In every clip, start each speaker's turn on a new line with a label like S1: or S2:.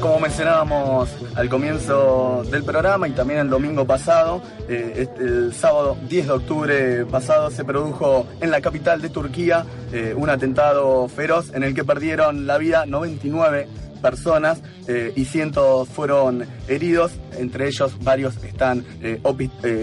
S1: Como mencionábamos al comienzo del programa y también el domingo pasado, eh, el sábado 10 de octubre pasado se produjo en la capital de Turquía eh, un atentado feroz en el que perdieron la vida 99 personas eh, y cientos fueron heridos, entre ellos varios están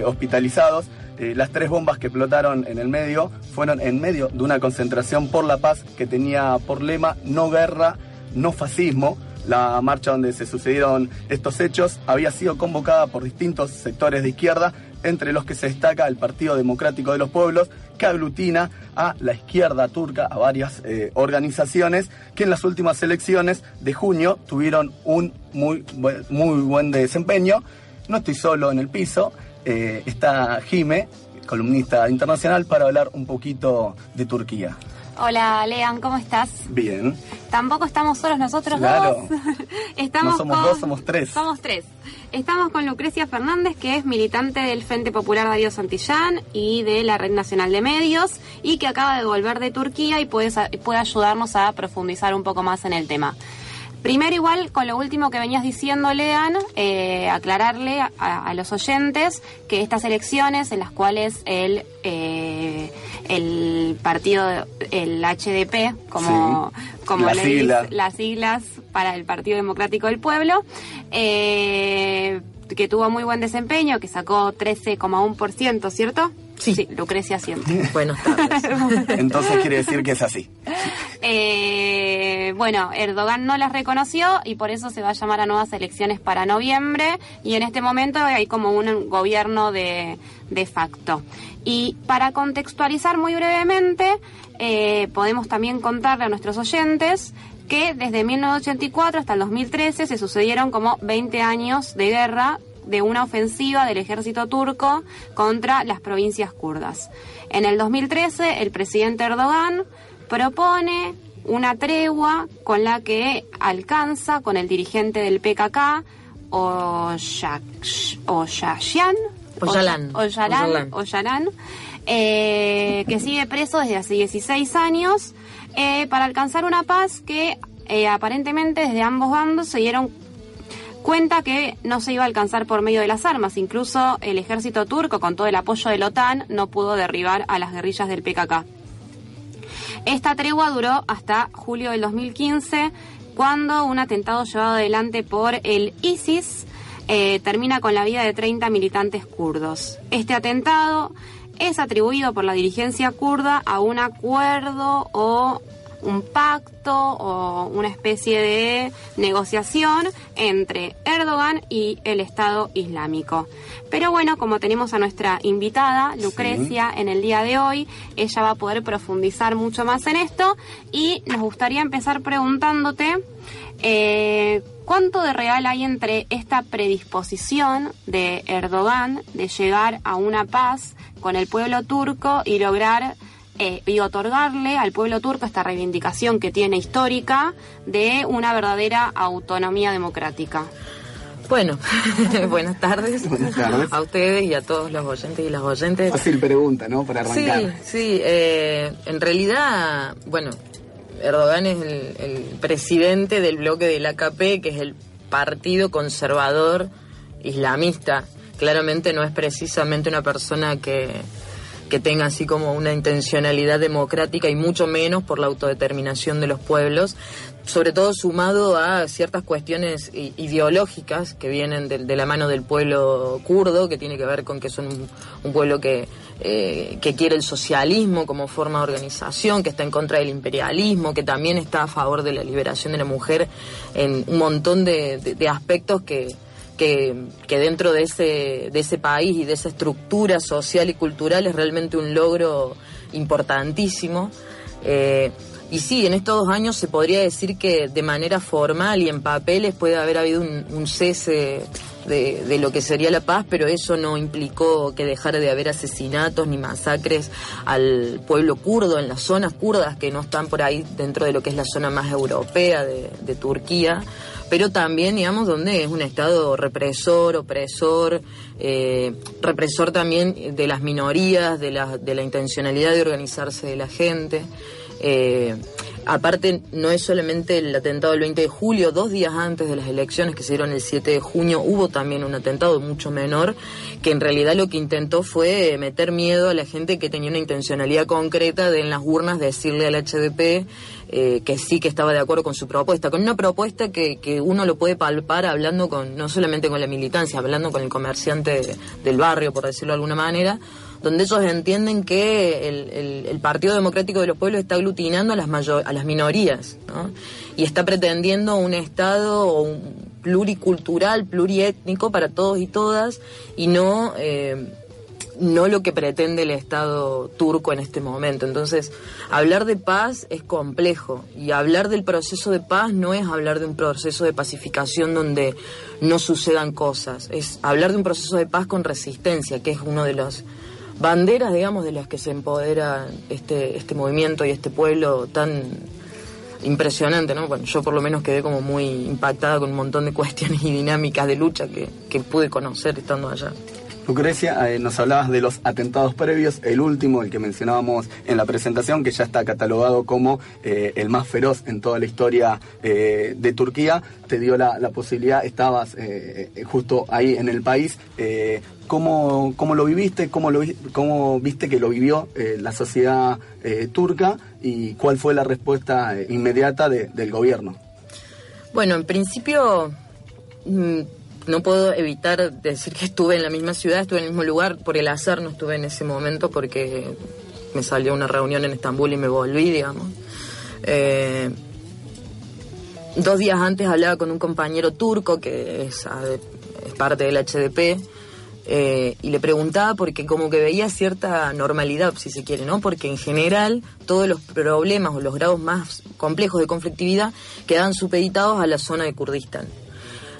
S1: hospitalizados. Las tres bombas que explotaron en el medio fueron en medio de una concentración por la paz que tenía por lema no guerra, no fascismo. La marcha donde se sucedieron estos hechos había sido convocada por distintos sectores de izquierda, entre los que se destaca el Partido Democrático de los Pueblos, que aglutina a la izquierda turca, a varias eh, organizaciones que en las últimas elecciones de junio tuvieron un muy, muy buen desempeño. No estoy solo en el piso, eh, está Jime, columnista internacional, para hablar un poquito de Turquía.
S2: Hola, Lean, ¿cómo estás?
S1: Bien.
S2: Tampoco estamos solos nosotros
S1: claro.
S2: dos. estamos
S1: no somos dos, somos tres.
S2: Somos tres. Estamos con Lucrecia Fernández, que es militante del Frente Popular Darío Santillán y de la Red Nacional de Medios, y que acaba de volver de Turquía y puede, puede ayudarnos a profundizar un poco más en el tema. Primero, igual, con lo último que venías diciendo, Lean, eh, aclararle a, los oyentes que estas elecciones en las cuales el, eh, el partido, el HDP, como, como
S1: las, siglas.
S2: las siglas para el Partido Democrático del Pueblo, eh, que tuvo muy buen desempeño, que sacó 13,1%, ¿cierto?
S3: Sí.
S2: Lucrecia siempre.
S3: Buenas tardes.
S1: Entonces quiere decir que es así.
S2: Eh, bueno, Erdogan no las reconoció y por eso se va a llamar a nuevas elecciones para noviembre y en este momento hay como un gobierno de, de facto. Y para contextualizar muy brevemente, eh, podemos también contarle a nuestros oyentes que desde 1984 hasta el 2013 se sucedieron como 20 años de guerra de una ofensiva del ejército turco contra las provincias kurdas. En el 2013, el presidente Erdogan propone una tregua con la que alcanza con el dirigente del PKK, Oyashian, Oyalan, eh, que sigue preso desde hace 16 años, eh, para alcanzar una paz que eh, aparentemente desde ambos bandos se dieron cuenta que no se iba a alcanzar por medio de las armas. Incluso el ejército turco, con todo el apoyo de la OTAN, no pudo derribar a las guerrillas del PKK. Esta tregua duró hasta julio del 2015, cuando un atentado llevado adelante por el ISIS eh, termina con la vida de 30 militantes kurdos. Este atentado es atribuido por la dirigencia kurda a un acuerdo o un pacto o una especie de negociación entre Erdogan y el Estado Islámico. Pero bueno, como tenemos a nuestra invitada, Lucrecia, en el día de hoy, ella va a poder profundizar mucho más en esto y nos gustaría empezar preguntándote eh, cuánto de real hay entre esta predisposición de Erdogan de llegar a una paz con el pueblo turco y lograr eh, y otorgarle al pueblo turco esta reivindicación que tiene histórica de una verdadera autonomía democrática.
S3: Bueno, buenas tardes. A ustedes y a todos los oyentes y las oyentes.
S1: Fácil pregunta, ¿no? Para arrancar.
S3: Sí, sí. Eh, en realidad, bueno, Erdogan es el, el, presidente del bloque del AKP, que es el partido conservador islamista. Claramente no es precisamente una persona que que tenga así como una intencionalidad democrática y mucho menos por la autodeterminación de los pueblos, sobre todo sumado a ciertas cuestiones ideológicas que vienen de, la mano del pueblo kurdo, que tiene que ver con que son un, pueblo que, eh, que quiere el socialismo como forma de organización, que está en contra del imperialismo, que también está a favor de la liberación de la mujer en un montón de aspectos que que, dentro de ese, de ese país y de esa estructura social y cultural es realmente un logro importantísimo. Eh, y sí, en estos dos años se podría decir que de manera formal y en papeles puede haber habido un, cese de, lo que sería la paz, pero eso no implicó que dejara de haber asesinatos ni masacres al pueblo kurdo en las zonas kurdas que no están por ahí dentro de lo que es la zona más europea de, Turquía, pero también, digamos, donde es un Estado represor, opresor, eh, represor también de las minorías, de la, de la intencionalidad de organizarse de la gente. Eh, Aparte, no es solamente el atentado del 20 de julio, dos días antes de las elecciones que se dieron el 7 de junio, hubo también un atentado mucho menor, que en realidad lo que intentó fue meter miedo a la gente que tenía una intencionalidad concreta de en las urnas decirle al HDP eh, que sí que estaba de acuerdo con su propuesta, con una propuesta que, que uno lo puede palpar hablando con, no solamente con la militancia, hablando con el comerciante del barrio, por decirlo de alguna manera, donde ellos entienden que el, Partido Democrático de los Pueblos está aglutinando a las, a las minorías y está pretendiendo un Estado pluricultural, pluriétnico para todos y todas y no... Eh, no lo que pretende el Estado turco en este momento. Entonces, hablar de paz es complejo y hablar del proceso de paz no es hablar de un proceso de pacificación donde no sucedan cosas, es hablar de un proceso de paz con resistencia, que es uno de los banderas, digamos, de las que se empodera este, este movimiento y este pueblo tan impresionante, ¿no? Bueno, yo por lo menos quedé como muy impactada con un montón de cuestiones y dinámicas de lucha que, que pude conocer estando allá.
S1: Lucrecia, eh, nos hablabas de los atentados previos, el último, el que mencionábamos en la presentación, que ya está catalogado como eh, el más feroz en toda la historia eh, de Turquía, te dio la, posibilidad, estabas justo ahí en el país. ¿cómo, ¿Cómo lo viviste? ¿Cómo, cómo viste que lo vivió la sociedad turca? ¿Y cuál fue la respuesta inmediata del gobierno?
S3: Bueno, en principio mm, no puedo evitar decir que estuve en la misma ciudad, estuve en el mismo lugar, por el azar no estuve en ese momento porque me salió una reunión en Estambul y me volví, digamos. Eh, dos días antes hablaba con un compañero turco que es, parte del HDP eh, y le preguntaba porque como que veía cierta normalidad, si se quiere, ¿no? Porque en general todos los problemas o los grados más complejos de conflictividad quedan supeditados a la zona de Kurdistán.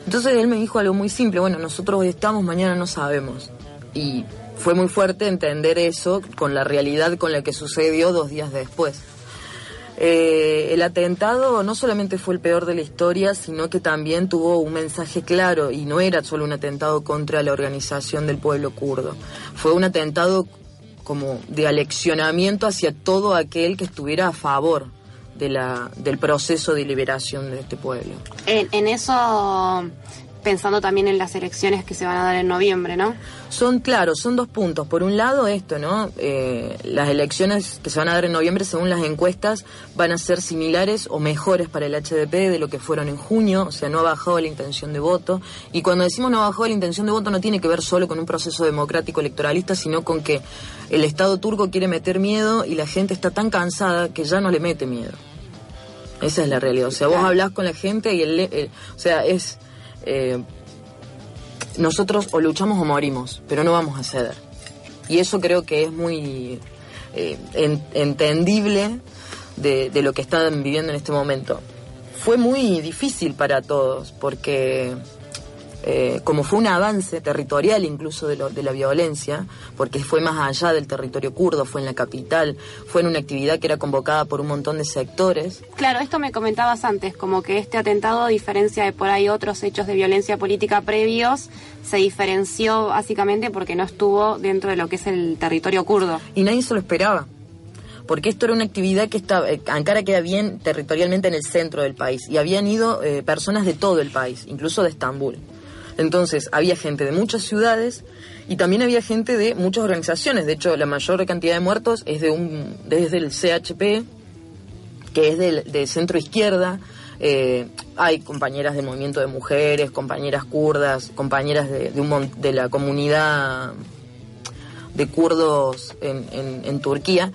S3: Entonces él me dijo algo muy simple, bueno, nosotros hoy estamos, mañana no sabemos. Y fue muy fuerte entender eso con la realidad con la que sucedió dos días después. Eh, el atentado no solamente fue el peor de la historia, sino que también tuvo un mensaje claro y no era solo un atentado contra la organización del pueblo kurdo. Fue un atentado como de aleccionamiento hacia todo aquel que estuviera a favor de la, del proceso de liberación de este pueblo.
S2: En, eso pensando también en las elecciones que se van a dar en noviembre, ¿no?
S3: Son, claro, son dos puntos. Por un lado, esto, ¿no? Eh, las elecciones que se van a dar en noviembre, según las encuestas, van a ser similares o mejores para el HDP de lo que fueron en junio, o sea, no ha bajado la intención de voto. Y cuando decimos no ha bajado la intención de voto, no tiene que ver solo con un proceso democrático electoralista, sino con que el Estado turco quiere meter miedo y la gente está tan cansada que ya no le mete miedo. Esa es la realidad. O sea, vos hablas con la gente y el, o sea, es eh, nosotros o luchamos o morimos, pero no vamos a ceder. Y eso creo que es muy eh, entendible de, de, lo que están viviendo en este momento. Fue muy difícil para todos porque eh, como fue un avance territorial incluso de, de, la violencia, porque fue más allá del territorio kurdo, fue en la capital, fue en una actividad que era convocada por un montón de sectores.
S2: Claro, esto me comentabas antes, como que este atentado, a diferencia de por ahí otros hechos de violencia política previos, se diferenció básicamente porque no estuvo dentro de lo que es el territorio kurdo.
S3: Y nadie se lo esperaba porque esto era una actividad que estaba, eh, Ankara queda bien territorialmente en el centro del país y habían ido eh, personas de todo el país, incluso de Estambul. Entonces, había gente de muchas ciudades y también había gente de muchas organizaciones. De hecho, la mayor cantidad de muertos es de un, desde el CHP, que es del, de centro izquierda. Eh, hay compañeras del movimiento de mujeres, compañeras kurdas, compañeras de, un, de la comunidad de kurdos en, en Turquía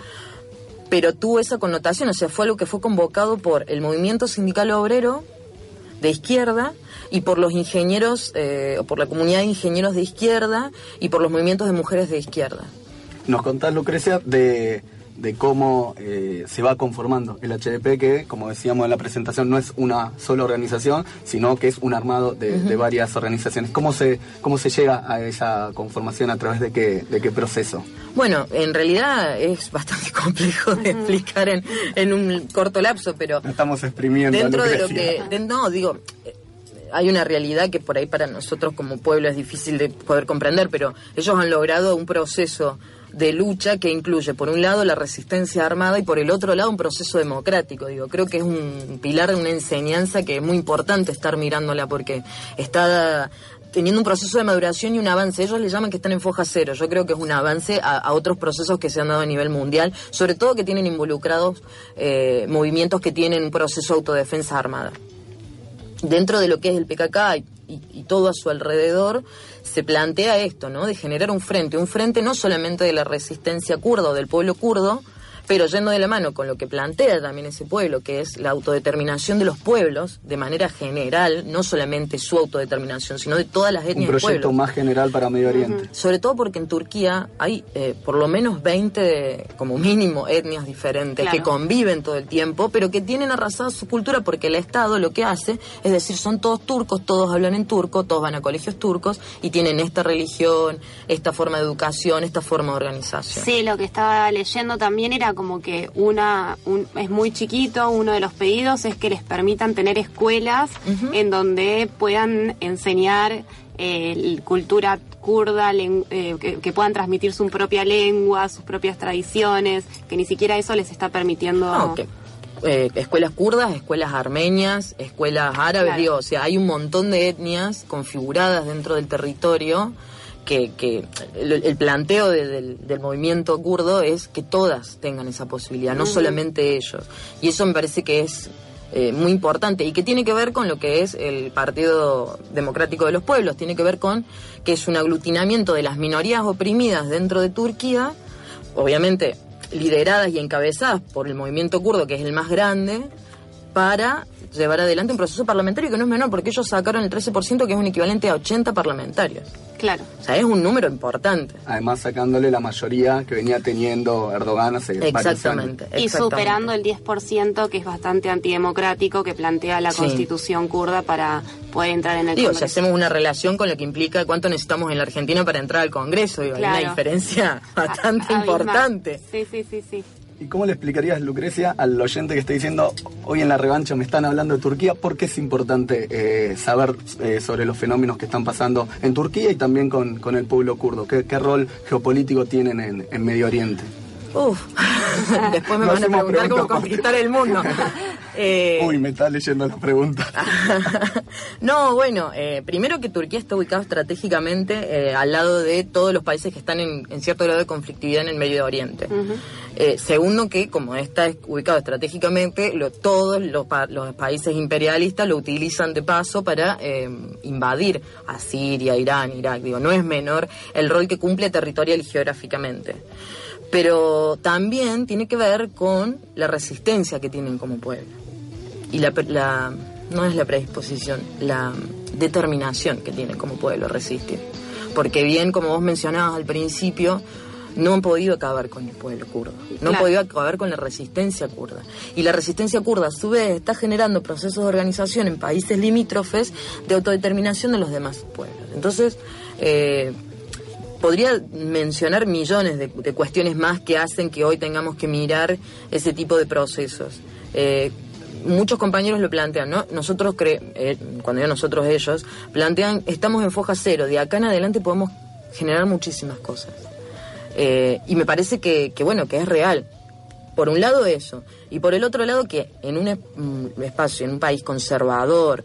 S3: pero tuvo esa connotación, o sea, fue algo que fue convocado por el movimiento sindical obrero de izquierda y por los ingenieros, eh, o por la comunidad de ingenieros de izquierda y por los movimientos de mujeres de izquierda.
S1: Nos contás, Lucrecia, de, de cómo eh, se va conformando el HDP, que como decíamos en la presentación no es una sola organización, sino que es un armado de, varias organizaciones. ¿Cómo se, ¿Cómo se llega a esa conformación? ¿A través de qué, de qué proceso?
S3: Bueno, en realidad es bastante complejo de explicar en, en, un corto lapso, pero...
S1: Estamos exprimiendo.
S3: Dentro de lo que... no, digo hay una realidad que por ahí para nosotros como pueblo es difícil de poder comprender, pero ellos han logrado un proceso de lucha que incluye por un lado la resistencia armada y por el otro lado un proceso democrático. Digo, creo que es un pilar una enseñanza que es muy importante estar mirándola porque está teniendo un proceso de maduración y un avance. Ellos le llaman que están en foja cero. Yo creo que es un avance a, otros procesos que se han dado a nivel mundial, sobre todo que tienen involucrados eh, movimientos que tienen un proceso de autodefensa armada dentro de lo que es el PKK y, y, todo a su alrededor, se plantea esto, ¿no? De generar un frente, un frente no solamente de la resistencia kurda o del pueblo kurdo, pero yendo de la mano con lo que plantea también ese pueblo, que es la autodeterminación de los pueblos de manera general, no solamente su autodeterminación, sino de todas las etnias.
S1: Un proyecto más general para Medio Oriente.
S3: Sobre todo porque en Turquía hay eh, por lo menos 20, como mínimo, etnias diferentes que conviven todo el tiempo, pero que tienen arrasada su cultura porque el Estado lo que hace es decir, son todos turcos, todos hablan en turco, todos van a colegios turcos y tienen esta religión, esta forma de educación, esta forma de organización.
S2: Sí, lo que estaba leyendo también era como que una es muy chiquito, uno de los pedidos es que les permitan tener escuelas en donde puedan enseñar eh, cultura kurda, eh, que, puedan transmitir su propia lengua, sus propias tradiciones, que ni siquiera eso les está permitiendo...
S3: Eh, escuelas kurdas, escuelas armenias, escuelas árabes, digo, o sea, hay un montón de etnias configuradas dentro del territorio que, el, planteo del, movimiento kurdo es que todas tengan esa posibilidad, no solamente ellos. Y eso me parece que es eh, muy importante y que tiene que ver con lo que es el Partido Democrático de los Pueblos, tiene que ver con que es un aglutinamiento de las minorías oprimidas dentro de Turquía, obviamente lideradas y encabezadas por el movimiento kurdo, que es el más grande, para llevar adelante un proceso parlamentario que no es menor, porque ellos sacaron el 13%, que es un equivalente a 80 parlamentarios.
S2: Claro.
S3: O sea, es un número importante.
S1: Además, sacándole la mayoría que venía teniendo Erdogan hace
S3: exactamente,
S2: exactamente. Y superando el 10%, que es bastante antidemocrático, que plantea la constitución kurda para poder entrar en el
S3: Digo, si hacemos una relación con lo que implica cuánto necesitamos en la Argentina para entrar al Congreso, digo, hay una diferencia bastante importante.
S2: Sí, sí, sí, sí.
S1: ¿Y cómo le explicarías, Lucrecia, al oyente que está diciendo, hoy en la revancha me están hablando de Turquía, por qué es importante eh, saber eh, sobre los fenómenos que están pasando en Turquía y también con, el pueblo kurdo? ¿Qué, rol geopolítico tienen en, Medio Oriente?
S3: Uf, después me van a preguntar cómo conquistar el mundo.
S1: Eh, Uy, me está leyendo las preguntas.
S3: no, bueno, eh, primero que Turquía está ubicado estratégicamente eh, al lado de todos los países que están en, cierto grado de conflictividad en el Medio Oriente. segundo que, como está ubicado estratégicamente, todos los, países imperialistas lo utilizan de paso para invadir a Siria, Irán, Irak. Digo, no es menor el rol que cumple territorial y geográficamente pero también tiene que ver con la resistencia que tienen como pueblo. Y la, la, no es la predisposición, la determinación que tienen como pueblo a resistir. Porque bien, como vos mencionabas al principio, no han podido acabar con el pueblo kurdo, no han podido acabar con la resistencia kurda. Y la resistencia kurda, a su vez, está generando procesos de organización en países limítrofes de autodeterminación de los demás pueblos. Entonces, eh, podría mencionar millones de, cuestiones más que hacen que hoy tengamos que mirar ese tipo de procesos. Eh, muchos compañeros lo plantean, ¿no? Nosotros, cre eh, cuando digo nosotros ellos, plantean, estamos en foja cero, de acá en adelante podemos generar muchísimas cosas. Eh, y me parece que, que, bueno, que es real. Por un lado eso, y por el otro lado que en un espacio, en un país conservador,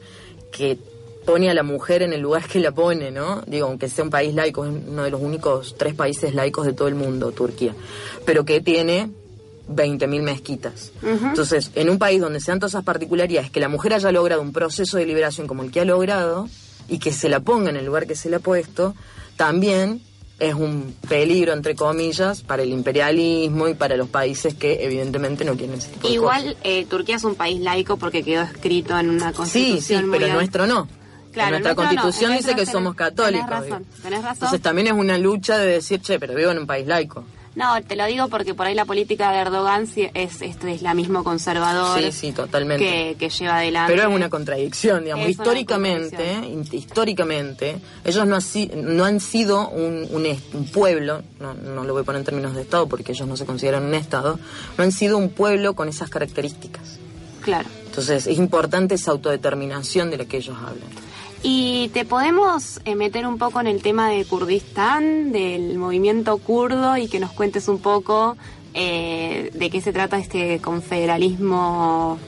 S3: que pone a la mujer en el lugar que la pone, ¿no? Digo, aunque sea un país laico, es uno de los únicos tres países laicos de todo el mundo, Turquía, pero que tiene 20.000 mezquitas. Entonces, en un país donde sean todas esas particularidades, que la mujer haya logrado un proceso de liberación como el que ha logrado y que se la ponga en el lugar que se le ha puesto, también es un peligro, entre comillas, para el imperialismo y para los países que evidentemente no quieren ese
S2: Igual eh, Turquía es un país laico porque quedó escrito en una constitución.
S3: Sí, sí, pero nuestro no nuestra constitución dice que somos católicos.
S2: Tenés razón,
S3: Entonces también es una lucha de decir, che, pero vivo en un país laico.
S2: No, te lo digo porque por ahí la política de Erdogan es este islamismo conservador.
S3: Sí, sí, totalmente.
S2: Que, lleva adelante.
S3: Pero es una contradicción, digamos. históricamente, históricamente, ellos no, no han sido un, un, pueblo, no, no, lo voy a poner en términos de Estado porque ellos no se consideran un Estado, no han sido un pueblo con esas características.
S2: Claro.
S3: Entonces es importante esa autodeterminación de la que ellos hablan.
S2: Y te podemos eh, meter un poco en el tema de Kurdistán, del movimiento kurdo, y que nos cuentes un poco eh, de qué se trata este confederalismo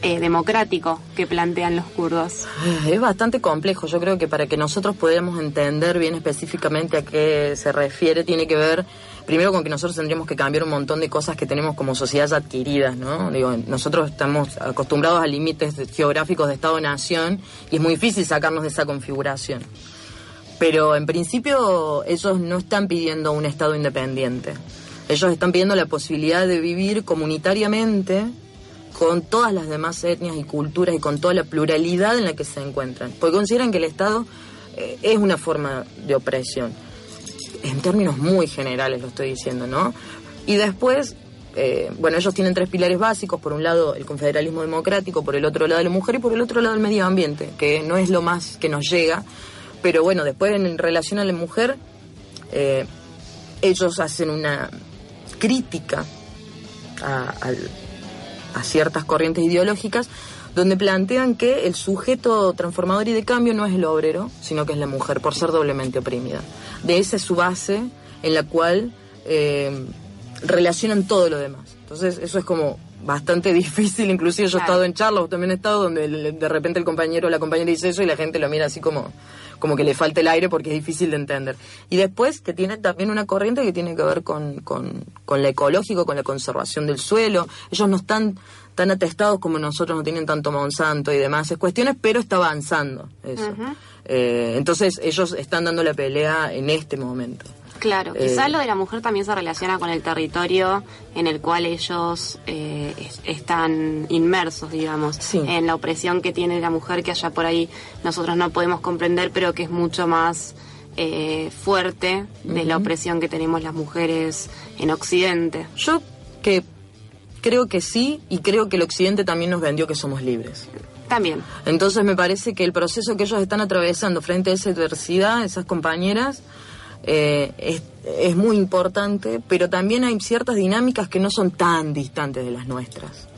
S2: eh, democrático que plantean los kurdos.
S3: Es bastante complejo. Yo creo que para que nosotros podamos entender bien específicamente a qué se refiere, tiene que ver primero con que nosotros tendríamos que cambiar un montón de cosas que tenemos como sociedad adquiridas, ¿no? Nosotros estamos acostumbrados a límites geográficos de Estado-Nación y es muy difícil sacarnos de esa configuración. Pero en principio ellos no están pidiendo un Estado independiente. Ellos están pidiendo la posibilidad de vivir comunitariamente con todas las demás etnias y culturas y con toda la pluralidad en la que se encuentran. Porque consideran que el Estado eh, es una forma de opresión en términos muy generales lo estoy diciendo, ¿no? Y después, eh, bueno, ellos tienen tres pilares básicos, por un lado el confederalismo democrático, por el otro lado la mujer y por el otro lado el medio ambiente, que no es lo más que nos llega, pero bueno, después en relación a la mujer, eh, ellos hacen una crítica a, a ciertas corrientes ideológicas donde plantean que el sujeto transformador y de cambio no es el obrero, sino que es la mujer, por ser doblemente oprimida de esa es su base en la cual eh, relacionan todo lo demás. Entonces eso es como bastante difícil, inclusive yo he estado en charlas, también he estado donde de repente el compañero o la compañera dice eso y la gente lo mira así como, como que le falta el aire porque es difícil de entender. Y después que tiene también una corriente que tiene que ver con, con, con la ecológico, con la conservación del suelo. Ellos no están tan atestados como nosotros, no tienen tanto Monsanto y demás cuestiones, pero está avanzando eso. Eh, entonces ellos están dando la pelea en este momento.
S2: Claro, eh, quizás lo de la mujer también se relaciona con el territorio en el cual ellos eh, están inmersos, digamos, en la opresión que tiene la mujer que allá por ahí nosotros no podemos comprender, pero que es mucho más fuerte de la opresión que tenemos las mujeres en Occidente.
S3: Yo que creo que sí y creo que el Occidente también nos vendió que somos libres.
S2: También.
S3: Entonces me parece que el proceso que ellos están atravesando frente a esa adversidad, esas compañeras, eh, es, es, muy importante, pero también hay ciertas dinámicas que no son tan distantes de las nuestras.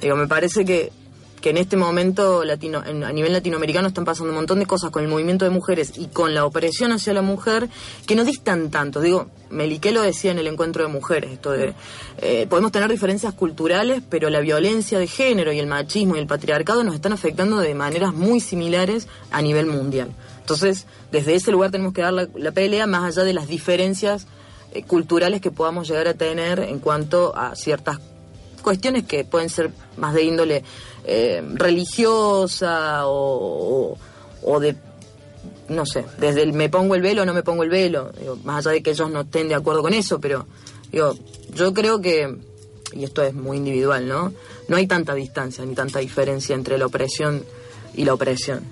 S3: Digo, me parece que que en este momento latino, a nivel latinoamericano están pasando un montón de cosas con el movimiento de mujeres y con la opresión hacia la mujer que no distan tanto. Digo, Melique lo decía en el encuentro de mujeres, esto de eh, podemos tener diferencias culturales, pero la violencia de género y el machismo y el patriarcado nos están afectando de maneras muy similares a nivel mundial. Entonces, desde ese lugar tenemos que dar la, pelea más allá de las diferencias eh, culturales que podamos llegar a tener en cuanto a ciertas cuestiones que pueden ser más de índole eh, religiosa o, de, no sé, desde el me pongo el velo o no me pongo el velo, más allá de que ellos no estén de acuerdo con eso, pero digo, yo creo que, y esto es muy individual, ¿no? No hay tanta distancia ni tanta diferencia entre la opresión y la opresión.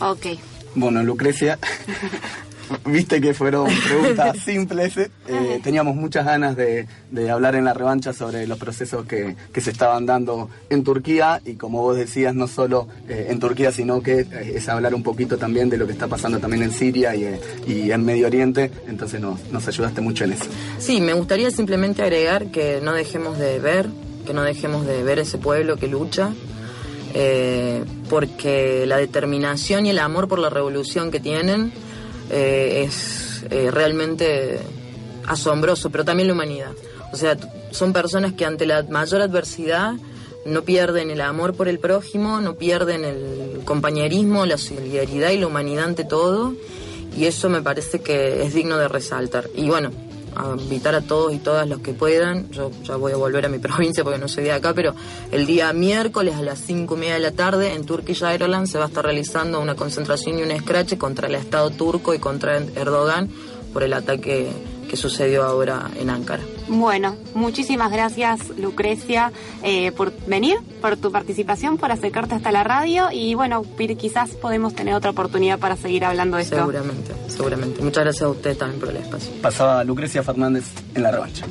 S2: Ok.
S1: Bueno, Lucrecia, Viste que fueron preguntas simples. Eh, teníamos muchas ganas de, hablar en la revancha sobre los procesos que, se estaban dando en Turquía y como vos decías, no solo eh, en Turquía, sino que eh, es hablar un poquito también de lo que está pasando también en Siria y, en Medio Oriente. Entonces nos, nos ayudaste mucho en eso.
S3: Sí, me gustaría simplemente agregar que no dejemos de ver, que no dejemos de ver ese pueblo que lucha. porque la determinación y el amor por la revolución que tienen eh, es eh, realmente asombroso, pero también la humanidad. O sea, son personas que ante la mayor adversidad no pierden el amor por el prójimo, no pierden el compañerismo, la solidaridad y la humanidad ante todo, y eso me parece que es digno de resaltar. Y bueno, a invitar a todos y todas los que puedan. Yo ya voy a volver a mi provincia porque no soy de acá, pero el día miércoles a las 5 y media de la tarde en Turkish Airlines se va a estar realizando una concentración y un scratch contra el Estado turco y contra Erdogan por el ataque que sucedió ahora en Ankara.
S2: Bueno, muchísimas gracias Lucrecia eh, por venir, por tu participación, por acercarte hasta la radio y bueno, quizás podemos tener otra oportunidad para seguir hablando de esto.
S3: Seguramente, seguramente. Muchas gracias a usted también por el espacio.
S1: Pasaba Lucrecia Fernández en la revancha.